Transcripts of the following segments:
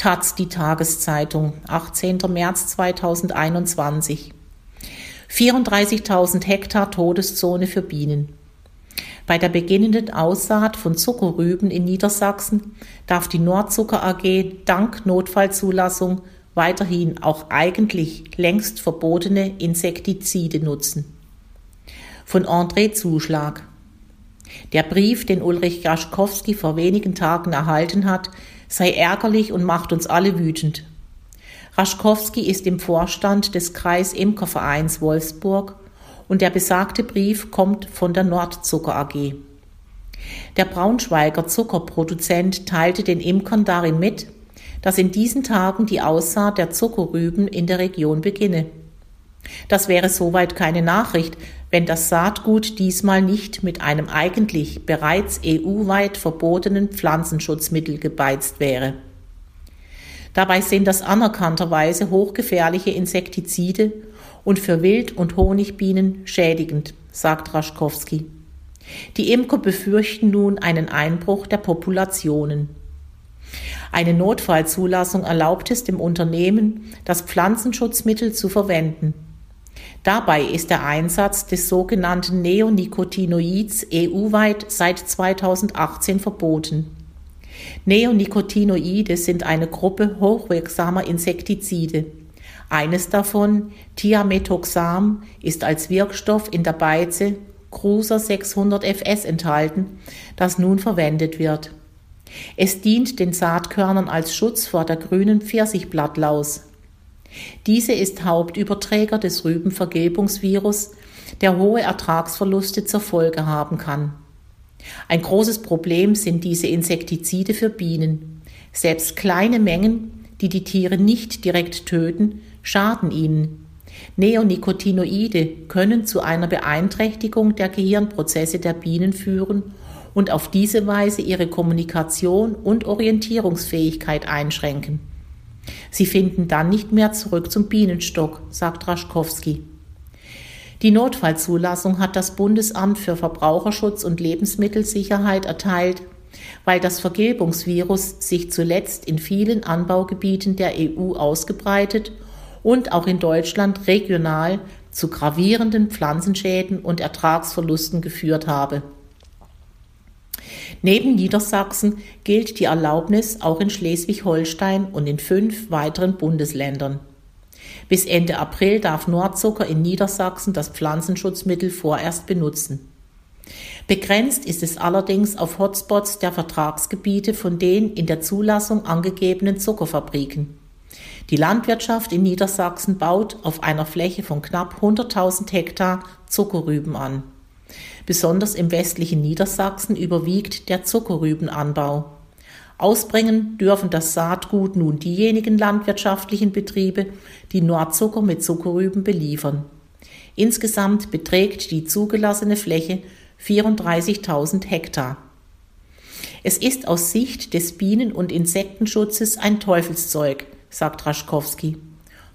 Taz die Tageszeitung, 18. März 2021. 34.000 Hektar Todeszone für Bienen. Bei der beginnenden Aussaat von Zuckerrüben in Niedersachsen darf die Nordzucker AG dank Notfallzulassung weiterhin auch eigentlich längst verbotene Insektizide nutzen. Von André Zuschlag. Der Brief, den Ulrich Jaschkowski vor wenigen Tagen erhalten hat, sei ärgerlich und macht uns alle wütend. Raschkowski ist im Vorstand des Kreis Imkervereins Wolfsburg und der besagte Brief kommt von der Nordzucker AG. Der Braunschweiger Zuckerproduzent teilte den Imkern darin mit, dass in diesen Tagen die Aussaat der Zuckerrüben in der Region beginne. Das wäre soweit keine Nachricht, wenn das Saatgut diesmal nicht mit einem eigentlich bereits EU-weit verbotenen Pflanzenschutzmittel gebeizt wäre. Dabei sind das anerkannterweise hochgefährliche Insektizide und für Wild- und Honigbienen schädigend, sagt Raschkowski. Die Imker befürchten nun einen Einbruch der Populationen. Eine Notfallzulassung erlaubt es dem Unternehmen, das Pflanzenschutzmittel zu verwenden. Dabei ist der Einsatz des sogenannten Neonicotinoids EU-weit seit 2018 verboten. Neonicotinoide sind eine Gruppe hochwirksamer Insektizide. Eines davon, Thiamethoxam, ist als Wirkstoff in der Beize Cruiser 600 FS enthalten, das nun verwendet wird. Es dient den Saatkörnern als Schutz vor der grünen Pfirsichblattlaus. Diese ist Hauptüberträger des Rübenvergilbungsvirus, der hohe Ertragsverluste zur Folge haben kann. Ein großes Problem sind diese Insektizide für Bienen. Selbst kleine Mengen, die die Tiere nicht direkt töten, schaden ihnen. Neonicotinoide können zu einer Beeinträchtigung der Gehirnprozesse der Bienen führen und auf diese Weise ihre Kommunikation und Orientierungsfähigkeit einschränken. Sie finden dann nicht mehr zurück zum Bienenstock, sagt Raschkowski. Die Notfallzulassung hat das Bundesamt für Verbraucherschutz und Lebensmittelsicherheit erteilt, weil das Vergilbungsvirus sich zuletzt in vielen Anbaugebieten der EU ausgebreitet und auch in Deutschland regional zu gravierenden Pflanzenschäden und Ertragsverlusten geführt habe. Neben Niedersachsen gilt die Erlaubnis auch in Schleswig-Holstein und in fünf weiteren Bundesländern. Bis Ende April darf Nordzucker in Niedersachsen das Pflanzenschutzmittel vorerst benutzen. Begrenzt ist es allerdings auf Hotspots der Vertragsgebiete von den in der Zulassung angegebenen Zuckerfabriken. Die Landwirtschaft in Niedersachsen baut auf einer Fläche von knapp 100.000 Hektar Zuckerrüben an. Besonders im westlichen Niedersachsen überwiegt der Zuckerrübenanbau. Ausbringen dürfen das Saatgut nun diejenigen landwirtschaftlichen Betriebe, die Nordzucker mit Zuckerrüben beliefern. Insgesamt beträgt die zugelassene Fläche 34.000 Hektar. Es ist aus Sicht des Bienen- und Insektenschutzes ein Teufelszeug, sagt Raschkowski.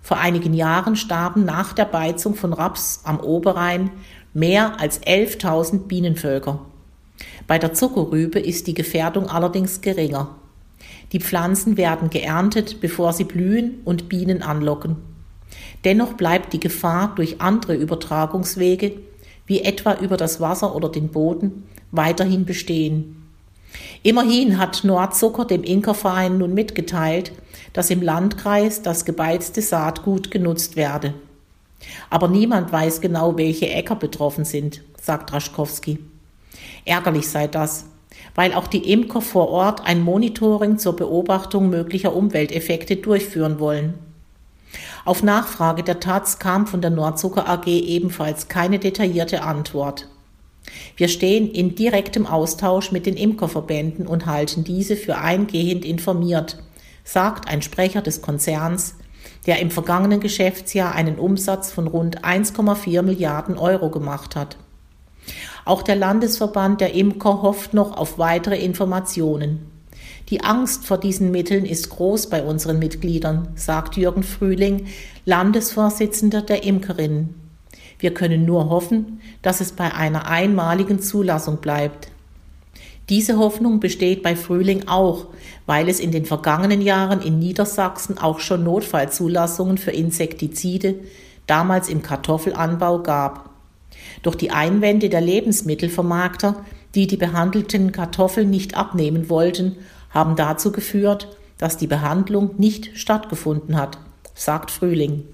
Vor einigen Jahren starben nach der Beizung von Raps am Oberrhein mehr als 11.000 Bienenvölker. Bei der Zuckerrübe ist die Gefährdung allerdings geringer. Die Pflanzen werden geerntet, bevor sie blühen und Bienen anlocken. Dennoch bleibt die Gefahr durch andere Übertragungswege, wie etwa über das Wasser oder den Boden, weiterhin bestehen. Immerhin hat Nordzucker dem Inkerverein nun mitgeteilt, dass im Landkreis das gebeizte Saatgut genutzt werde. Aber niemand weiß genau, welche Äcker betroffen sind, sagt Raschkowski. Ärgerlich sei das, weil auch die Imker vor Ort ein Monitoring zur Beobachtung möglicher Umwelteffekte durchführen wollen. Auf Nachfrage der Taz kam von der Nordzucker AG ebenfalls keine detaillierte Antwort. Wir stehen in direktem Austausch mit den Imkerverbänden und halten diese für eingehend informiert, sagt ein Sprecher des Konzerns, der im vergangenen Geschäftsjahr einen Umsatz von rund 1,4 Milliarden Euro gemacht hat. Auch der Landesverband der Imker hofft noch auf weitere Informationen. Die Angst vor diesen Mitteln ist groß bei unseren Mitgliedern, sagt Jürgen Frühling, Landesvorsitzender der Imkerinnen. Wir können nur hoffen, dass es bei einer einmaligen Zulassung bleibt. Diese Hoffnung besteht bei Frühling auch, weil es in den vergangenen Jahren in Niedersachsen auch schon Notfallzulassungen für Insektizide, damals im Kartoffelanbau, gab. Doch die Einwände der Lebensmittelvermarkter, die die behandelten Kartoffeln nicht abnehmen wollten, haben dazu geführt, dass die Behandlung nicht stattgefunden hat, sagt Frühling.